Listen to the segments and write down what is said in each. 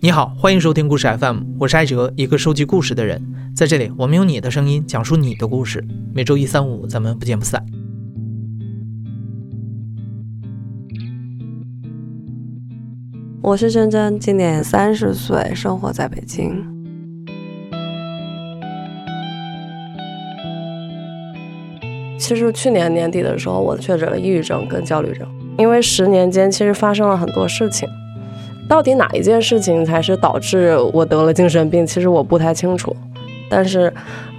你好，欢迎收听故事 FM，我是艾哲，一个收集故事的人。在这里，我们用你的声音讲述你的故事。每周一、三、五，咱们不见不散。我是珍珍，今年三十岁，生活在北京。其实去年年底的时候，我确诊了抑郁症跟焦虑症，因为十年间其实发生了很多事情。到底哪一件事情才是导致我得了精神病？其实我不太清楚，但是，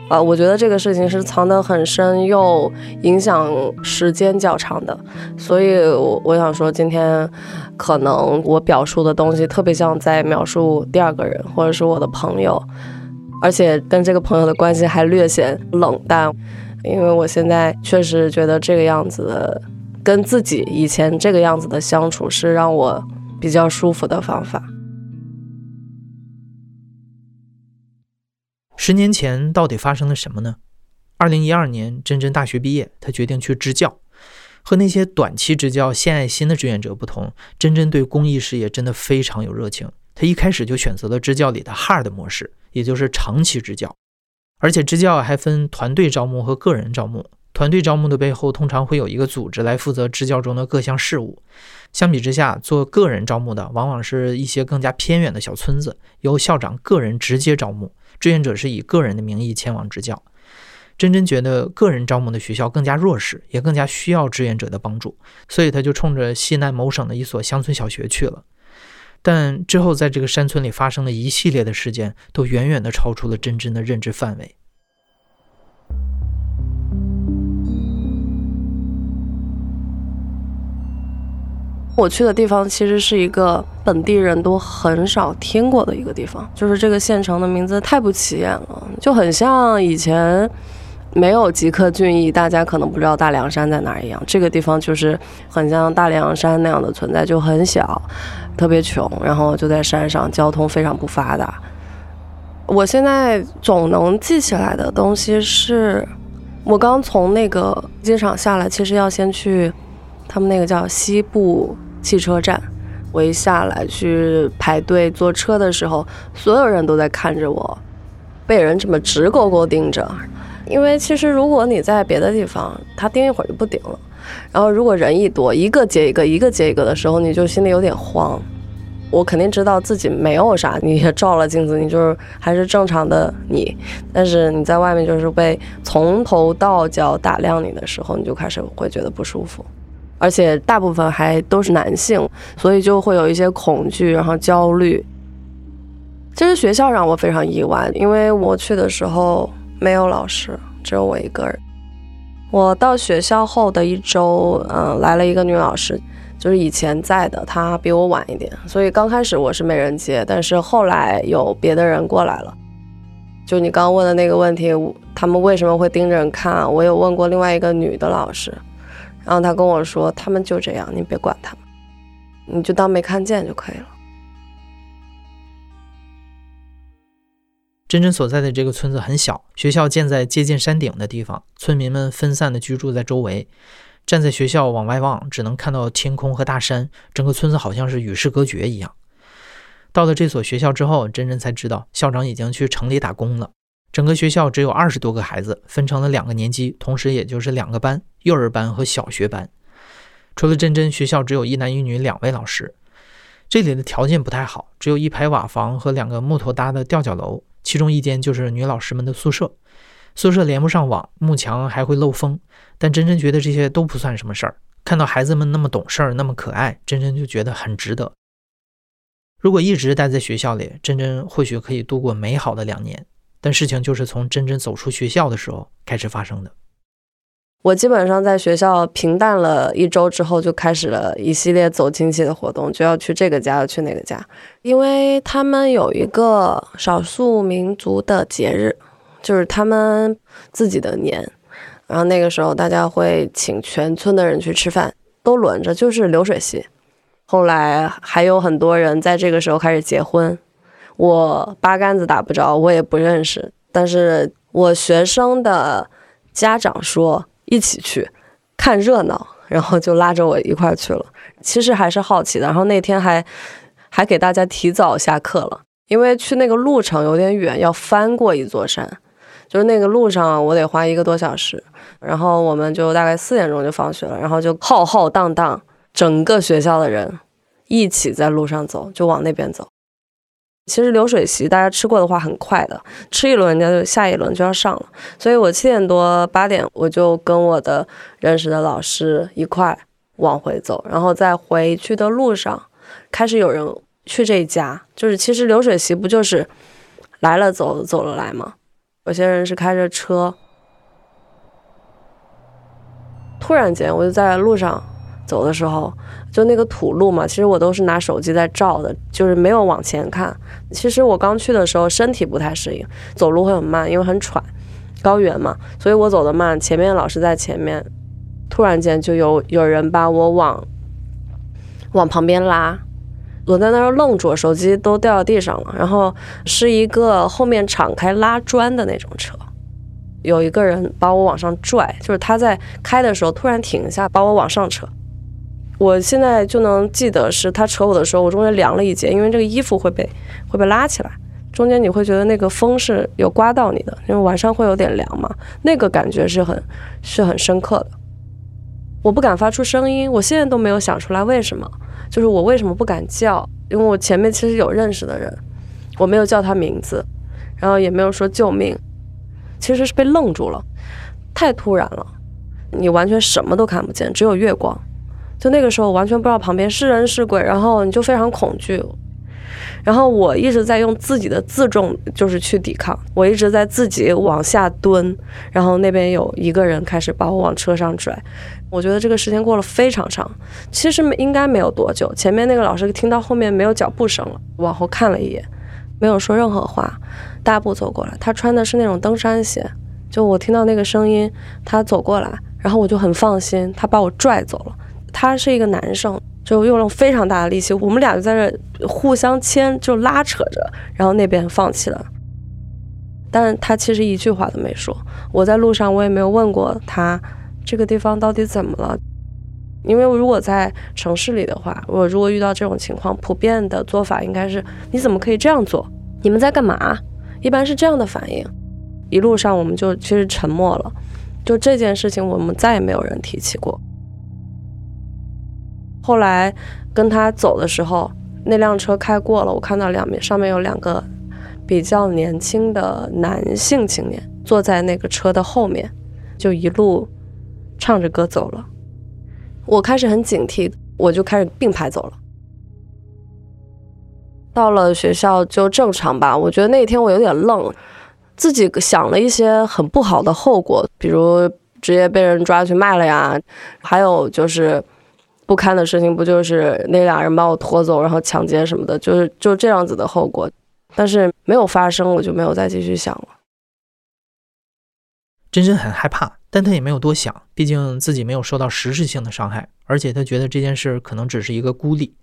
呃，我觉得这个事情是藏得很深，又影响时间较长的。所以，我我想说，今天可能我表述的东西特别像在描述第二个人，或者是我的朋友，而且跟这个朋友的关系还略显冷淡，因为我现在确实觉得这个样子，跟自己以前这个样子的相处是让我。比较舒服的方法。十年前到底发生了什么呢？二零一二年，真真大学毕业，她决定去支教。和那些短期支教献爱心的志愿者不同，真真对公益事业真的非常有热情。她一开始就选择了支教里的 hard 模式，也就是长期支教。而且支教还分团队招募和个人招募。团队招募的背后，通常会有一个组织来负责支教中的各项事务。相比之下，做个人招募的往往是一些更加偏远的小村子，由校长个人直接招募，志愿者是以个人的名义前往支教。真真觉得个人招募的学校更加弱势，也更加需要志愿者的帮助，所以他就冲着西南某省的一所乡村小学去了。但之后在这个山村里发生的一系列的事件，都远远的超出了真真的认知范围。我去的地方其实是一个本地人都很少听过的一个地方，就是这个县城的名字太不起眼了，就很像以前没有吉克隽逸，大家可能不知道大凉山在哪儿一样。这个地方就是很像大凉山那样的存在，就很小，特别穷，然后就在山上，交通非常不发达。我现在总能记起来的东西是，我刚从那个机场下来，其实要先去他们那个叫西部。汽车站，我一下来去排队坐车的时候，所有人都在看着我，被人这么直勾勾盯着。因为其实如果你在别的地方，他盯一会儿就不盯了。然后如果人一多，一个接一个，一个接一个的时候，你就心里有点慌。我肯定知道自己没有啥，你也照了镜子，你就是还是正常的你。但是你在外面就是被从头到脚打量你的时候，你就开始会觉得不舒服。而且大部分还都是男性，所以就会有一些恐惧，然后焦虑。其实学校让我非常意外，因为我去的时候没有老师，只有我一个人。我到学校后的一周，嗯，来了一个女老师，就是以前在的，她比我晚一点，所以刚开始我是没人接，但是后来有别的人过来了。就你刚问的那个问题，他们为什么会盯着人看？我有问过另外一个女的老师。然后他跟我说：“他们就这样，你别管他们，你就当没看见就可以了。”真真所在的这个村子很小，学校建在接近山顶的地方，村民们分散的居住在周围。站在学校往外望，只能看到天空和大山，整个村子好像是与世隔绝一样。到了这所学校之后，真真才知道校长已经去城里打工了。整个学校只有二十多个孩子，分成了两个年级，同时也就是两个班：幼儿班和小学班。除了真真，学校只有一男一女两位老师。这里的条件不太好，只有一排瓦房和两个木头搭的吊脚楼，其中一间就是女老师们的宿舍。宿舍连不上网，幕墙还会漏风。但真真觉得这些都不算什么事儿。看到孩子们那么懂事儿，那么可爱，真真就觉得很值得。如果一直待在学校里，真真或许可以度过美好的两年。但事情就是从真真走出学校的时候开始发生的。我基本上在学校平淡了一周之后，就开始了一系列走亲戚的活动，就要去这个家，要去那个家，因为他们有一个少数民族的节日，就是他们自己的年。然后那个时候，大家会请全村的人去吃饭，都轮着，就是流水席。后来还有很多人在这个时候开始结婚。我八竿子打不着，我也不认识。但是我学生的家长说一起去看热闹，然后就拉着我一块去了。其实还是好奇的。然后那天还还给大家提早下课了，因为去那个路程有点远，要翻过一座山，就是那个路上我得花一个多小时。然后我们就大概四点钟就放学了，然后就浩浩荡荡，整个学校的人一起在路上走，就往那边走。其实流水席大家吃过的话很快的，吃一轮人家就下一轮就要上了，所以我七点多八点我就跟我的认识的老师一块往回走，然后在回去的路上开始有人去这一家，就是其实流水席不就是来了走走了来吗？有些人是开着车，突然间我就在路上走的时候。就那个土路嘛，其实我都是拿手机在照的，就是没有往前看。其实我刚去的时候身体不太适应，走路会很慢，因为很喘，高原嘛，所以我走的慢。前面老师在前面，突然间就有有人把我往往旁边拉，我在那儿愣住，手机都掉到地上了。然后是一个后面敞开拉砖的那种车，有一个人把我往上拽，就是他在开的时候突然停下，把我往上扯。我现在就能记得是他扯我的时候，我中间凉了一截，因为这个衣服会被会被拉起来，中间你会觉得那个风是有刮到你的，因为晚上会有点凉嘛，那个感觉是很是很深刻的。我不敢发出声音，我现在都没有想出来为什么，就是我为什么不敢叫，因为我前面其实有认识的人，我没有叫他名字，然后也没有说救命，其实是被愣住了，太突然了，你完全什么都看不见，只有月光。就那个时候完全不知道旁边是人是鬼，然后你就非常恐惧，然后我一直在用自己的自重就是去抵抗，我一直在自己往下蹲，然后那边有一个人开始把我往车上拽，我觉得这个时间过了非常长，其实应该没有多久，前面那个老师听到后面没有脚步声了，往后看了一眼，没有说任何话，大步走过来，他穿的是那种登山鞋，就我听到那个声音，他走过来，然后我就很放心，他把我拽走了。他是一个男生，就用了非常大的力气，我们俩就在这互相牵，就拉扯着，然后那边放弃了。但他其实一句话都没说。我在路上，我也没有问过他这个地方到底怎么了，因为如果在城市里的话，我如果遇到这种情况，普遍的做法应该是你怎么可以这样做？你们在干嘛？一般是这样的反应。一路上我们就其实沉默了，就这件事情我们再也没有人提起过。后来跟他走的时候，那辆车开过了，我看到两面上面有两个比较年轻的男性青年坐在那个车的后面，就一路唱着歌走了。我开始很警惕，我就开始并排走了。到了学校就正常吧，我觉得那天我有点愣，自己想了一些很不好的后果，比如直接被人抓去卖了呀，还有就是。不堪的事情不就是那俩人把我拖走，然后抢劫什么的，就是就这样子的后果。但是没有发生，我就没有再继续想了。真真很害怕，但她也没有多想，毕竟自己没有受到实质性的伤害，而且她觉得这件事可能只是一个孤立。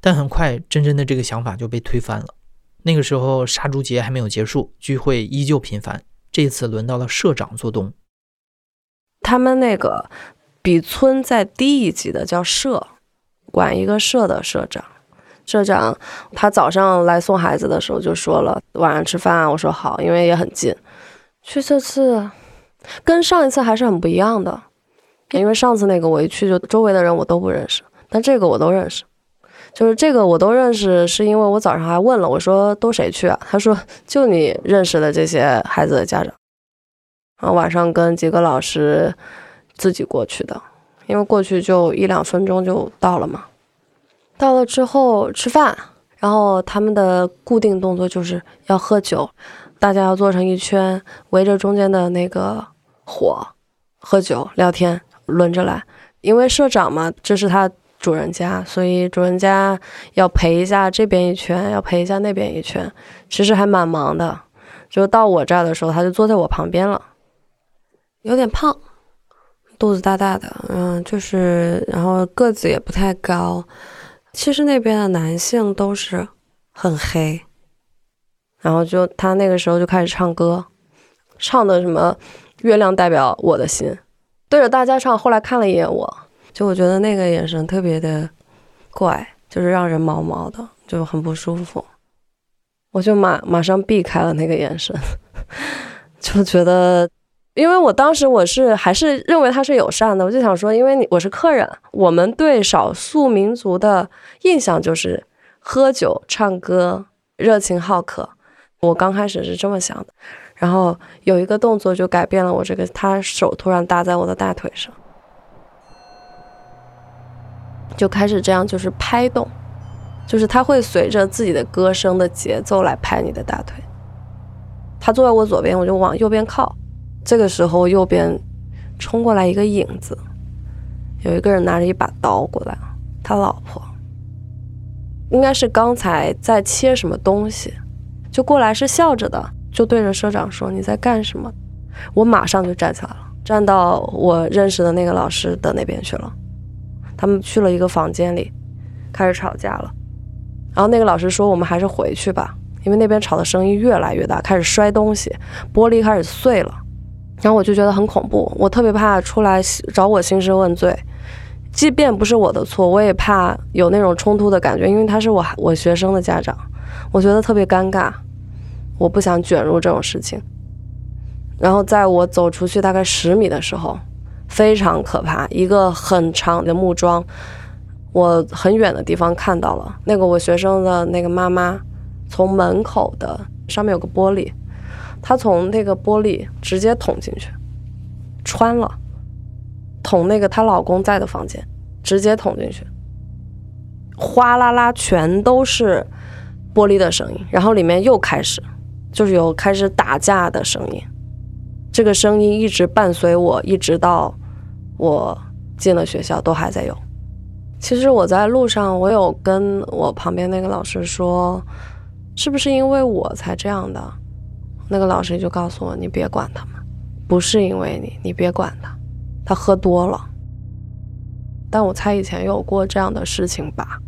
但很快，真真的这个想法就被推翻了。那个时候杀猪节还没有结束，聚会依旧频繁。这次轮到了社长做东，他们那个。比村再低一级的叫社，管一个社的社长。社长他早上来送孩子的时候就说了晚上吃饭，我说好，因为也很近。去这次跟上一次还是很不一样的，因为上次那个我一去就周围的人我都不认识，但这个我都认识。就是这个我都认识，是因为我早上还问了，我说都谁去啊？他说就你认识的这些孩子的家长。然后晚上跟几个老师。自己过去的，因为过去就一两分钟就到了嘛。到了之后吃饭，然后他们的固定动作就是要喝酒，大家要坐成一圈，围着中间的那个火喝酒聊天，轮着来。因为社长嘛，这是他主人家，所以主人家要陪一下这边一圈，要陪一下那边一圈，其实还蛮忙的。就到我这儿的时候，他就坐在我旁边了，有点胖。肚子大大的，嗯，就是，然后个子也不太高。其实那边的男性都是很黑，然后就他那个时候就开始唱歌，唱的什么“月亮代表我的心”，对着大家唱。后来看了一眼我，就我觉得那个眼神特别的怪，就是让人毛毛的。就很不舒服，我就马马上避开了那个眼神，就觉得，因为我当时我是还是认为他是友善的，我就想说，因为你我是客人，我们对少数民族的印象就是喝酒、唱歌、热情好客，我刚开始是这么想的，然后有一个动作就改变了我这个，他手突然搭在我的大腿上。就开始这样，就是拍动，就是他会随着自己的歌声的节奏来拍你的大腿。他坐在我左边，我就往右边靠。这个时候，右边冲过来一个影子，有一个人拿着一把刀过来，他老婆应该是刚才在切什么东西，就过来是笑着的，就对着社长说：“你在干什么？”我马上就站起来了，站到我认识的那个老师的那边去了。他们去了一个房间里，开始吵架了。然后那个老师说：“我们还是回去吧，因为那边吵的声音越来越大，开始摔东西，玻璃开始碎了。”然后我就觉得很恐怖，我特别怕出来找我兴师问罪，即便不是我的错，我也怕有那种冲突的感觉，因为他是我我学生的家长，我觉得特别尴尬，我不想卷入这种事情。然后在我走出去大概十米的时候。非常可怕，一个很长的木桩，我很远的地方看到了那个我学生的那个妈妈，从门口的上面有个玻璃，她从那个玻璃直接捅进去，穿了，捅那个她老公在的房间，直接捅进去，哗啦啦全都是玻璃的声音，然后里面又开始就是有开始打架的声音，这个声音一直伴随我，一直到。我进了学校都还在有。其实我在路上，我有跟我旁边那个老师说，是不是因为我才这样的？那个老师就告诉我，你别管他们，不是因为你，你别管他，他喝多了。但我猜以前有过这样的事情吧，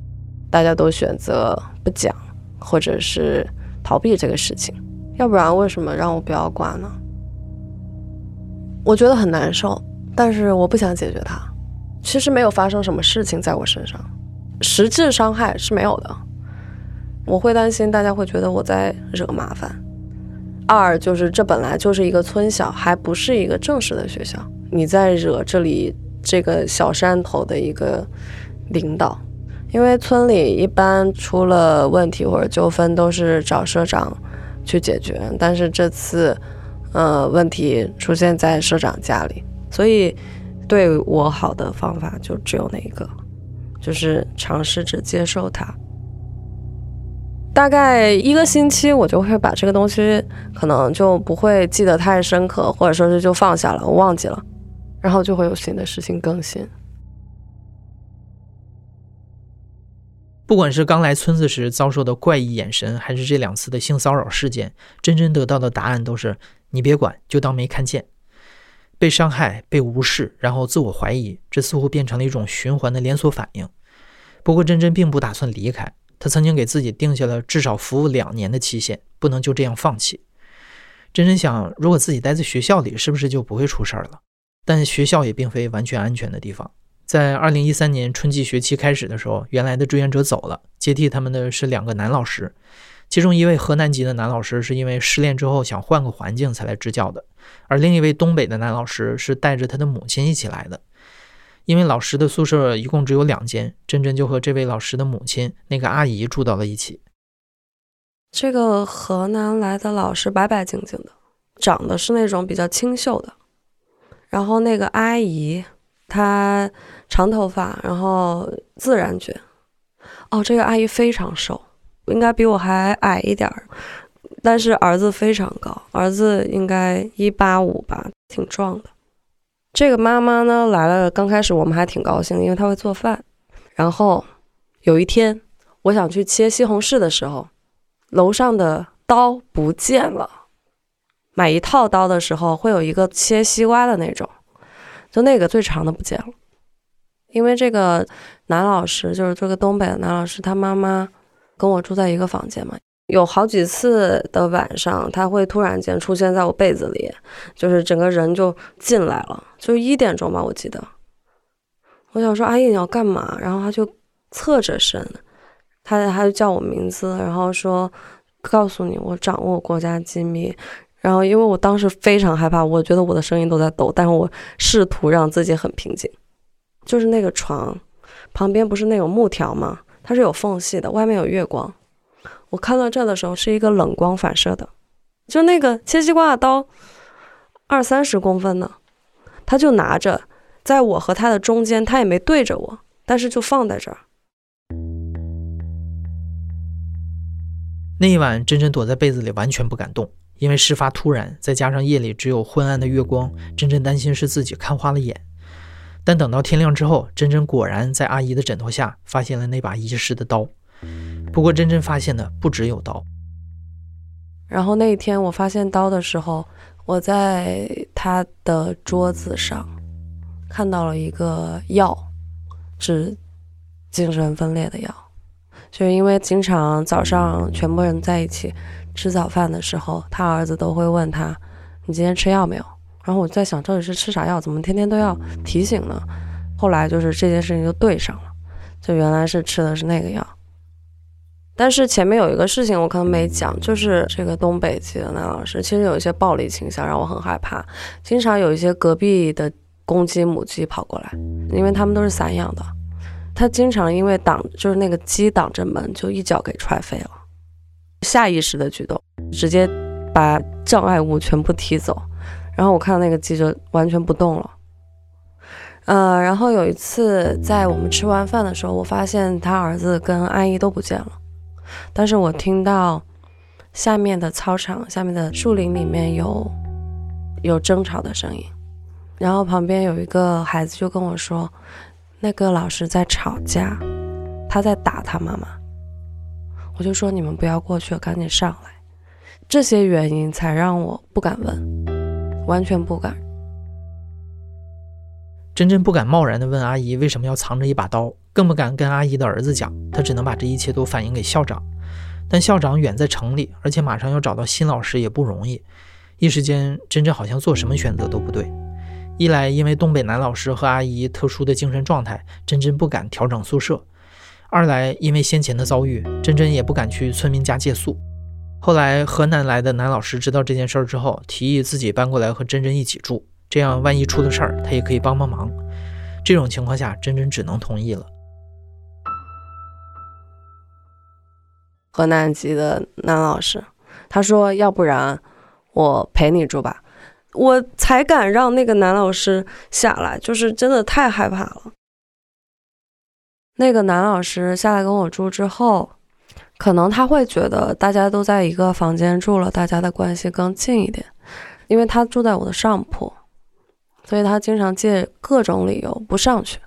大家都选择不讲，或者是逃避这个事情，要不然为什么让我不要管呢？我觉得很难受。但是我不想解决它，其实没有发生什么事情在我身上，实质伤害是没有的。我会担心大家会觉得我在惹麻烦。二就是这本来就是一个村小，还不是一个正式的学校，你在惹这里这个小山头的一个领导。因为村里一般出了问题或者纠纷都是找社长去解决，但是这次，呃，问题出现在社长家里。所以，对我好的方法就只有那一个，就是尝试着接受它。大概一个星期，我就会把这个东西可能就不会记得太深刻，或者说是就放下了，我忘记了，然后就会有新的事情更新。不管是刚来村子时遭受的怪异眼神，还是这两次的性骚扰事件，真真得到的答案都是：你别管，就当没看见。被伤害、被无视，然后自我怀疑，这似乎变成了一种循环的连锁反应。不过，真真并不打算离开。他曾经给自己定下了至少服务两年的期限，不能就这样放弃。真真想，如果自己待在学校里，是不是就不会出事儿了？但学校也并非完全安全的地方。在二零一三年春季学期开始的时候，原来的志愿者走了，接替他们的是两个男老师。其中一位河南籍的男老师是因为失恋之后想换个环境才来支教的，而另一位东北的男老师是带着他的母亲一起来的。因为老师的宿舍一共只有两间，真真就和这位老师的母亲那个阿姨住到了一起。这个河南来的老师白白净净的，长得是那种比较清秀的，然后那个阿姨她长头发，然后自然卷。哦，这个阿姨非常瘦。应该比我还矮一点儿，但是儿子非常高，儿子应该一八五吧，挺壮的。这个妈妈呢来了，刚开始我们还挺高兴，因为她会做饭。然后有一天，我想去切西红柿的时候，楼上的刀不见了。买一套刀的时候，会有一个切西瓜的那种，就那个最长的不见了。因为这个男老师，就是这个东北的男老师，他妈妈。跟我住在一个房间嘛，有好几次的晚上，他会突然间出现在我被子里，就是整个人就进来了，就一点钟吧，我记得。我想说阿姨你要干嘛？然后他就侧着身，他他就叫我名字，然后说告诉你我掌握国家机密。然后因为我当时非常害怕，我觉得我的声音都在抖，但是我试图让自己很平静。就是那个床旁边不是那种木条吗？它是有缝隙的，外面有月光。我看到这的时候是一个冷光反射的，就那个切西瓜的刀，二三十公分呢，他就拿着，在我和他的中间，他也没对着我，但是就放在这儿。那一晚，真真躲在被子里，完全不敢动，因为事发突然，再加上夜里只有昏暗的月光，真真担心是自己看花了眼。但等到天亮之后，真真果然在阿姨的枕头下发现了那把遗失的刀。不过，真真发现的不只有刀。然后那一天我发现刀的时候，我在他的桌子上看到了一个药，治精神分裂的药。就因为经常早上全部人在一起吃早饭的时候，他儿子都会问他：“你今天吃药没有？”然后我在想，到底是吃啥药？怎么天天都要提醒呢？后来就是这件事情就对上了，就原来是吃的是那个药。但是前面有一个事情我可能没讲，就是这个东北籍的男老师其实有一些暴力倾向，让我很害怕。经常有一些隔壁的公鸡、母鸡跑过来，因为他们都是散养的，他经常因为挡就是那个鸡挡着门，就一脚给踹飞了。下意识的举动，直接把障碍物全部踢走。然后我看到那个鸡就完全不动了，呃，然后有一次在我们吃完饭的时候，我发现他儿子跟阿姨都不见了，但是我听到下面的操场、下面的树林里面有有争吵的声音，然后旁边有一个孩子就跟我说，那个老师在吵架，他在打他妈妈，我就说你们不要过去了，赶紧上来，这些原因才让我不敢问。完全不敢，真真不敢贸然的问阿姨为什么要藏着一把刀，更不敢跟阿姨的儿子讲，他只能把这一切都反映给校长。但校长远在城里，而且马上要找到新老师也不容易，一时间真真好像做什么选择都不对。一来因为东北男老师和阿姨特殊的精神状态，真真不敢调整宿舍；二来因为先前的遭遇，真真也不敢去村民家借宿。后来，河南来的男老师知道这件事儿之后，提议自己搬过来和珍珍一起住，这样万一出了事儿，他也可以帮帮忙。这种情况下，珍珍只能同意了。河南籍的男老师，他说：“要不然我陪你住吧。”我才敢让那个男老师下来，就是真的太害怕了。那个男老师下来跟我住之后。可能他会觉得大家都在一个房间住了，大家的关系更近一点，因为他住在我的上铺，所以他经常借各种理由不上去，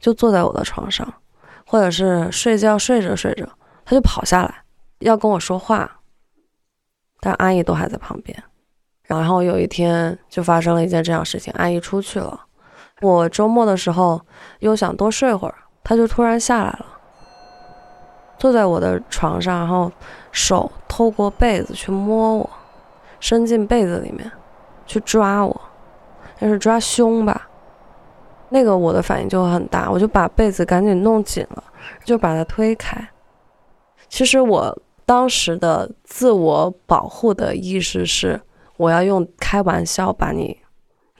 就坐在我的床上，或者是睡觉睡着睡着他就跑下来要跟我说话，但阿姨都还在旁边。然后有一天就发生了一件这样事情，阿姨出去了，我周末的时候又想多睡会儿，他就突然下来了。坐在我的床上，然后手透过被子去摸我，伸进被子里面去抓我，那是抓胸吧？那个我的反应就很大，我就把被子赶紧弄紧了，就把它推开。其实我当时的自我保护的意识是，我要用开玩笑把你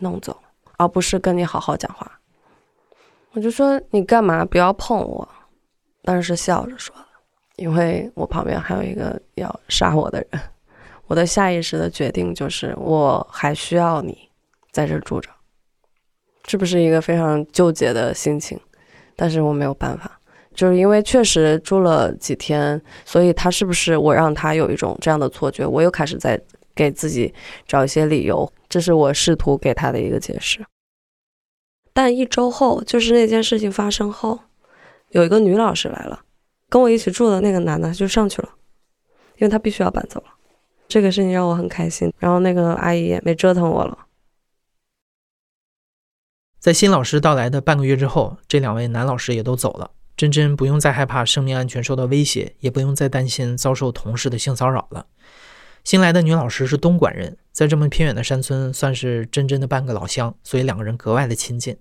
弄走，而不是跟你好好讲话。我就说你干嘛？不要碰我，但是笑着说。因为我旁边还有一个要杀我的人，我的下意识的决定就是我还需要你在这住着，是不是一个非常纠结的心情？但是我没有办法，就是因为确实住了几天，所以他是不是我让他有一种这样的错觉？我又开始在给自己找一些理由，这是我试图给他的一个解释。但一周后，就是那件事情发生后，有一个女老师来了。跟我一起住的那个男的就上去了，因为他必须要搬走了。这个事情让我很开心。然后那个阿姨也没折腾我了。在新老师到来的半个月之后，这两位男老师也都走了。珍珍不用再害怕生命安全受到威胁，也不用再担心遭受同事的性骚扰了。新来的女老师是东莞人，在这么偏远的山村，算是珍珍的半个老乡，所以两个人格外的亲近。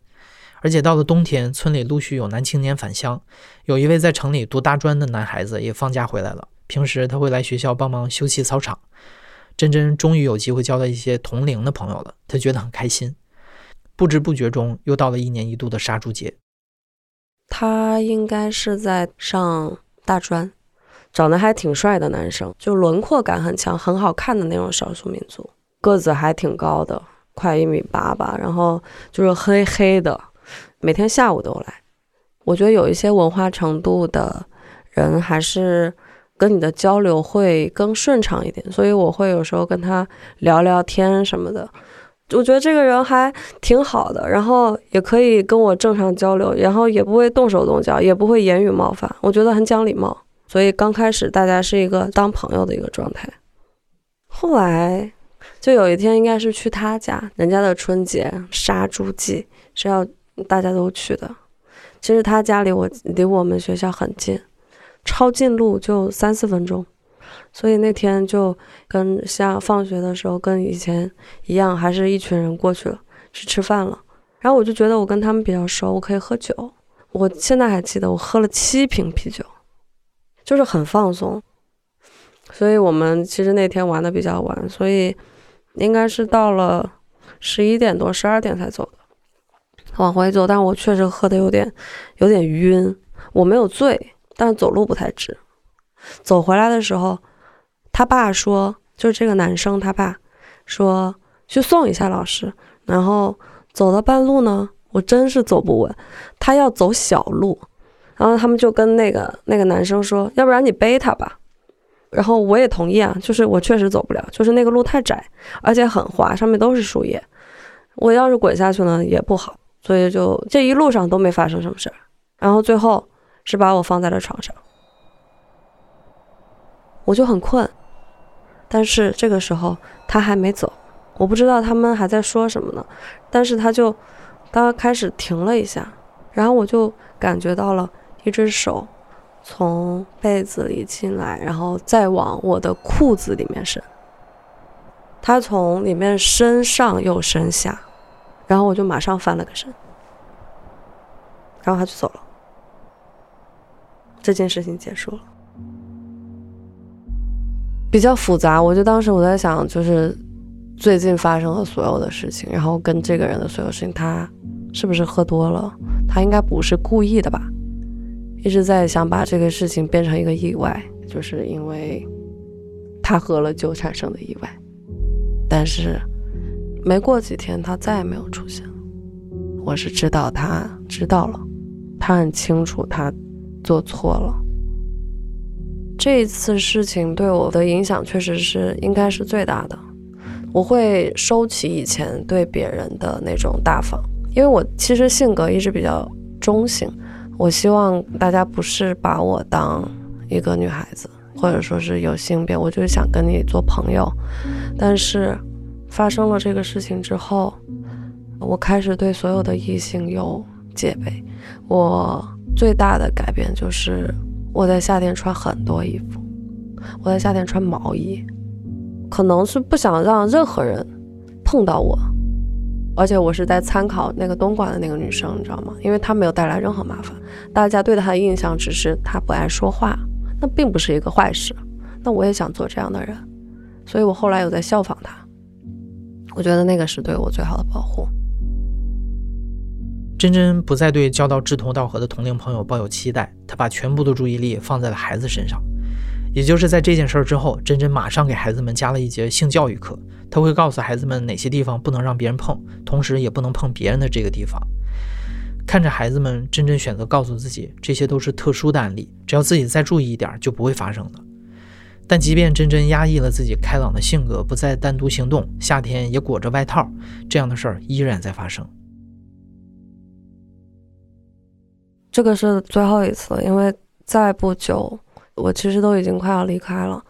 而且到了冬天，村里陆续有男青年返乡，有一位在城里读大专的男孩子也放假回来了。平时他会来学校帮忙修葺操场。珍珍终于有机会交到一些同龄的朋友了，她觉得很开心。不知不觉中，又到了一年一度的杀猪节。他应该是在上大专，长得还挺帅的男生，就轮廓感很强，很好看的那种少数民族，个子还挺高的，快一米八吧，然后就是黑黑的，每天下午都来。我觉得有一些文化程度的人，还是跟你的交流会更顺畅一点，所以我会有时候跟他聊聊天什么的。我觉得这个人还挺好的，然后也可以跟我正常交流，然后也不会动手动脚，也不会言语冒犯，我觉得很讲礼貌。所以刚开始大家是一个当朋友的一个状态。后来就有一天，应该是去他家，人家的春节杀猪祭是要大家都去的。其实他家离我离我们学校很近，抄近路就三四分钟。所以那天就跟像放学的时候跟以前一样，还是一群人过去了去吃饭了。然后我就觉得我跟他们比较熟，我可以喝酒。我现在还记得我喝了七瓶啤酒，就是很放松。所以我们其实那天玩的比较晚，所以应该是到了十一点多、十二点才走的，往回走。但我确实喝的有点有点晕，我没有醉，但是走路不太直。走回来的时候，他爸说：“就是这个男生，他爸说去送一下老师。”然后走到半路呢，我真是走不稳，他要走小路，然后他们就跟那个那个男生说：“要不然你背他吧。”然后我也同意啊，就是我确实走不了，就是那个路太窄，而且很滑，上面都是树叶，我要是滚下去呢也不好，所以就这一路上都没发生什么事儿。然后最后是把我放在了床上。我就很困，但是这个时候他还没走，我不知道他们还在说什么呢。但是他就刚刚开始停了一下，然后我就感觉到了一只手从被子里进来，然后再往我的裤子里面伸。他从里面伸上又伸下，然后我就马上翻了个身，然后他就走了。这件事情结束了。比较复杂，我就当时我在想，就是最近发生的所有的事情，然后跟这个人的所有事情，他是不是喝多了？他应该不是故意的吧？一直在想把这个事情变成一个意外，就是因为他喝了酒产生的意外。但是没过几天，他再也没有出现了。我是知道他知道了，他很清楚他做错了。这一次事情对我的影响确实是应该是最大的。我会收起以前对别人的那种大方，因为我其实性格一直比较中性。我希望大家不是把我当一个女孩子，或者说是有性别，我就是想跟你做朋友。但是发生了这个事情之后，我开始对所有的异性有戒备。我最大的改变就是。我在夏天穿很多衣服，我在夏天穿毛衣，可能是不想让任何人碰到我，而且我是在参考那个东莞的那个女生，你知道吗？因为她没有带来任何麻烦，大家对她的印象只是她不爱说话，那并不是一个坏事。那我也想做这样的人，所以我后来有在效仿她，我觉得那个是对我最好的保护。珍珍不再对交到志同道合的同龄朋友抱有期待，她把全部的注意力放在了孩子身上。也就是在这件事之后，珍珍马上给孩子们加了一节性教育课，她会告诉孩子们哪些地方不能让别人碰，同时也不能碰别人的这个地方。看着孩子们，珍珍选择告诉自己，这些都是特殊的案例，只要自己再注意一点，就不会发生的。但即便珍珍压抑了自己开朗的性格，不再单独行动，夏天也裹着外套，这样的事儿依然在发生。这个是最后一次，因为再不久，我其实都已经快要离开了。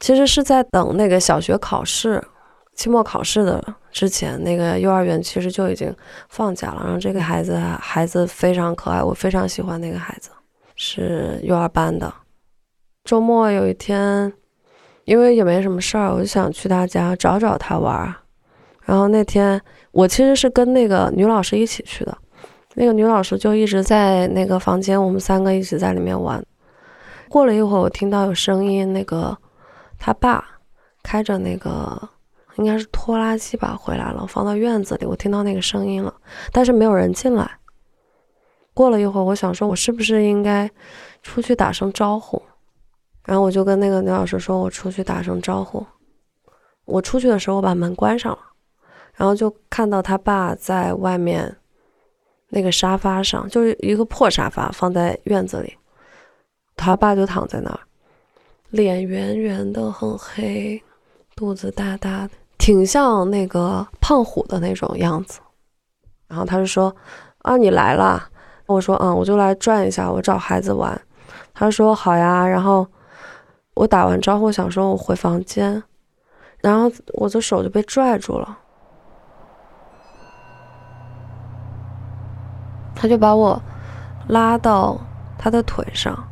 其实是在等那个小学考试、期末考试的之前，那个幼儿园其实就已经放假了。然后这个孩子，孩子非常可爱，我非常喜欢那个孩子，是幼儿班的。周末有一天，因为也没什么事儿，我就想去他家找找他玩儿。然后那天我其实是跟那个女老师一起去的。那个女老师就一直在那个房间，我们三个一直在里面玩。过了一会儿，我听到有声音，那个他爸开着那个应该是拖拉机吧回来了，放到院子里，我听到那个声音了，但是没有人进来。过了一会儿，我想说，我是不是应该出去打声招呼？然后我就跟那个女老师说，我出去打声招呼。我出去的时候，我把门关上了，然后就看到他爸在外面。那个沙发上就是一个破沙发，放在院子里。他爸就躺在那儿，脸圆圆的，很黑，肚子大大的，挺像那个胖虎的那种样子。然后他就说：“啊，你来了。”我说：“嗯，我就来转一下，我找孩子玩。”他说：“好呀。”然后我打完招呼，想说我回房间，然后我的手就被拽住了。他就把我拉到他的腿上，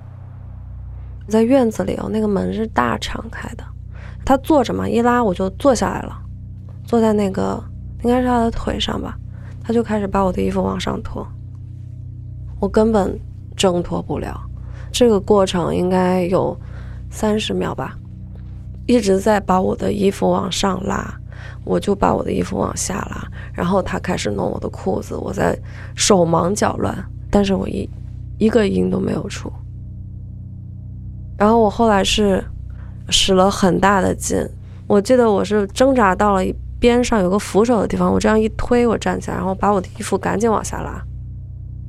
在院子里哦，那个门是大敞开的。他坐着嘛，一拉我就坐下来了，坐在那个应该是他的腿上吧。他就开始把我的衣服往上拖，我根本挣脱不了。这个过程应该有三十秒吧，一直在把我的衣服往上拉。我就把我的衣服往下拉，然后他开始弄我的裤子，我在手忙脚乱，但是我一一个音都没有出。然后我后来是使了很大的劲，我记得我是挣扎到了边上有个扶手的地方，我这样一推，我站起来，然后把我的衣服赶紧往下拉，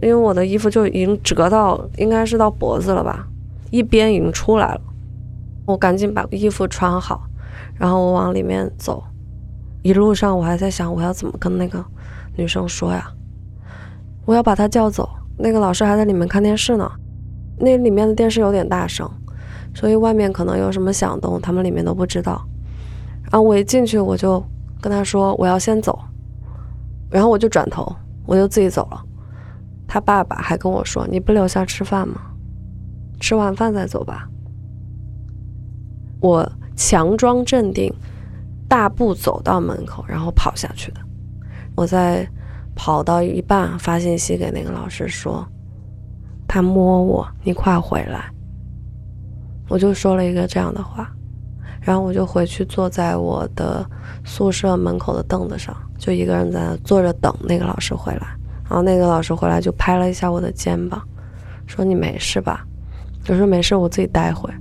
因为我的衣服就已经折到应该是到脖子了吧，一边已经出来了，我赶紧把衣服穿好，然后我往里面走。一路上我还在想，我要怎么跟那个女生说呀？我要把她叫走。那个老师还在里面看电视呢，那里面的电视有点大声，所以外面可能有什么响动，他们里面都不知道。然后我一进去，我就跟他说我要先走，然后我就转头，我就自己走了。他爸爸还跟我说：“你不留下吃饭吗？吃完饭再走吧。”我强装镇定。大步走到门口，然后跑下去的。我在跑到一半发信息给那个老师说：“他摸我，你快回来。”我就说了一个这样的话，然后我就回去坐在我的宿舍门口的凳子上，就一个人在那坐着等那个老师回来。然后那个老师回来就拍了一下我的肩膀，说：“你没事吧？”我说：“没事，我自己待会。”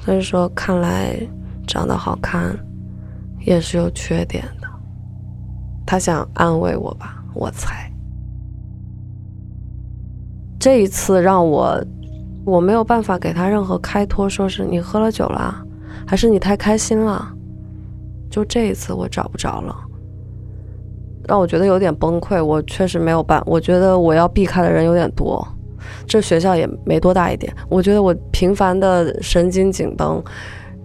所以说，看来。长得好看，也是有缺点的。他想安慰我吧，我猜。这一次让我，我没有办法给他任何开脱，说是你喝了酒了，还是你太开心了。就这一次我找不着了，让我觉得有点崩溃。我确实没有办，我觉得我要避开的人有点多，这学校也没多大一点。我觉得我频繁的神经紧绷。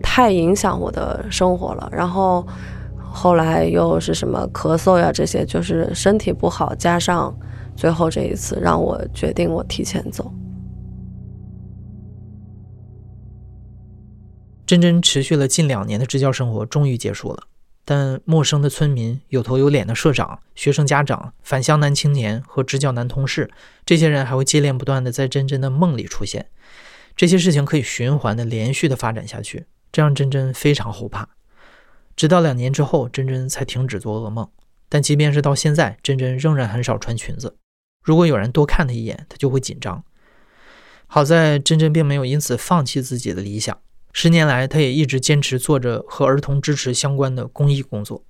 太影响我的生活了，然后后来又是什么咳嗽呀，这些就是身体不好，加上最后这一次，让我决定我提前走。真真持续了近两年的支教生活终于结束了，但陌生的村民、有头有脸的社长、学生家长、返乡男青年和支教男同事，这些人还会接连不断的在真真的梦里出现，这些事情可以循环的、连续的发展下去。这让珍珍非常后怕，直到两年之后，珍珍才停止做噩梦。但即便是到现在，珍珍仍然很少穿裙子。如果有人多看她一眼，她就会紧张。好在珍珍并没有因此放弃自己的理想。十年来，她也一直坚持做着和儿童支持相关的公益工作。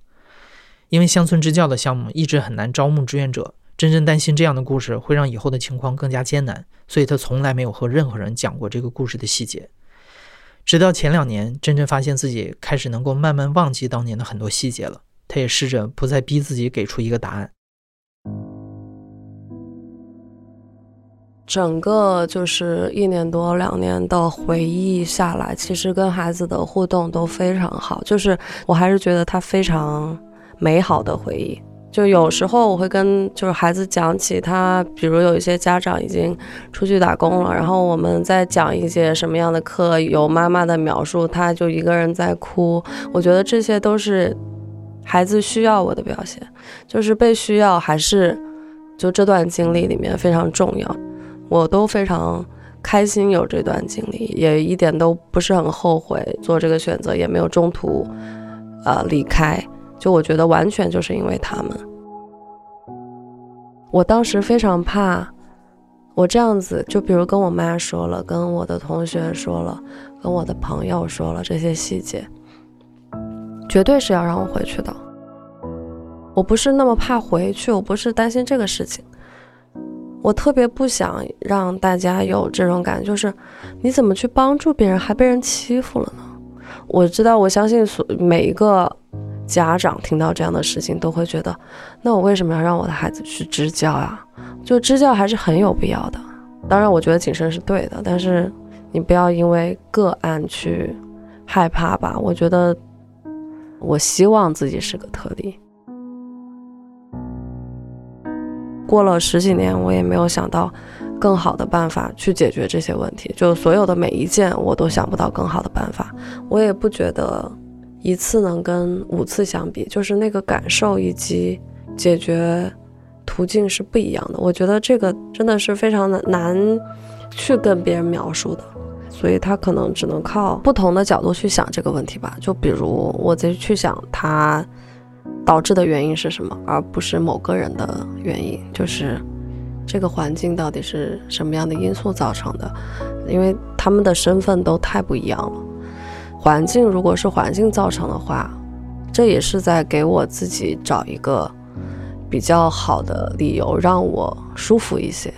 因为乡村支教的项目一直很难招募志愿者，珍珍担心这样的故事会让以后的情况更加艰难，所以她从来没有和任何人讲过这个故事的细节。直到前两年，真正发现自己开始能够慢慢忘记当年的很多细节了。他也试着不再逼自己给出一个答案。整个就是一年多两年的回忆下来，其实跟孩子的互动都非常好，就是我还是觉得他非常美好的回忆。就有时候我会跟就是孩子讲起他，比如有一些家长已经出去打工了，然后我们在讲一些什么样的课，有妈妈的描述，他就一个人在哭。我觉得这些都是孩子需要我的表现，就是被需要，还是就这段经历里面非常重要，我都非常开心有这段经历，也一点都不是很后悔做这个选择，也没有中途呃离开，就我觉得完全就是因为他们。我当时非常怕，我这样子，就比如跟我妈说了，跟我的同学说了，跟我的朋友说了这些细节。绝对是要让我回去的。我不是那么怕回去，我不是担心这个事情，我特别不想让大家有这种感觉，就是你怎么去帮助别人还被人欺负了呢？我知道，我相信所每一个家长听到这样的事情都会觉得，那我为什么要让我的孩子去支教呀？就支教还是很有必要的。当然，我觉得谨慎是对的，但是你不要因为个案去害怕吧。我觉得。我希望自己是个特例。过了十几年，我也没有想到更好的办法去解决这些问题。就所有的每一件，我都想不到更好的办法。我也不觉得一次能跟五次相比，就是那个感受以及解决途径是不一样的。我觉得这个真的是非常的难去跟别人描述的。所以他可能只能靠不同的角度去想这个问题吧。就比如我再去想它导致的原因是什么，而不是某个人的原因，就是这个环境到底是什么样的因素造成的？因为他们的身份都太不一样了。环境如果是环境造成的话，这也是在给我自己找一个比较好的理由，让我舒服一些。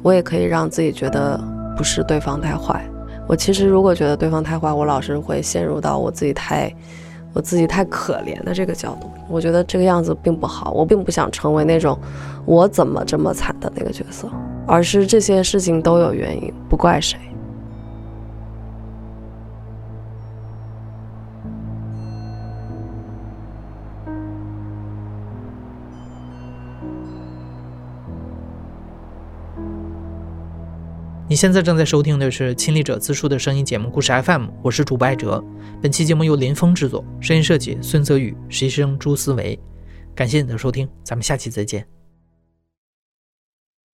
我也可以让自己觉得不是对方太坏。我其实如果觉得对方太坏，我老是会陷入到我自己太，我自己太可怜的这个角度。我觉得这个样子并不好，我并不想成为那种我怎么这么惨的那个角色，而是这些事情都有原因，不怪谁。你现在正在收听的是亲历者自述的声音节目《故事 FM》，我是主播艾哲。本期节目由林峰制作，声音设计孙泽宇，实习生朱思维。感谢你的收听，咱们下期再见。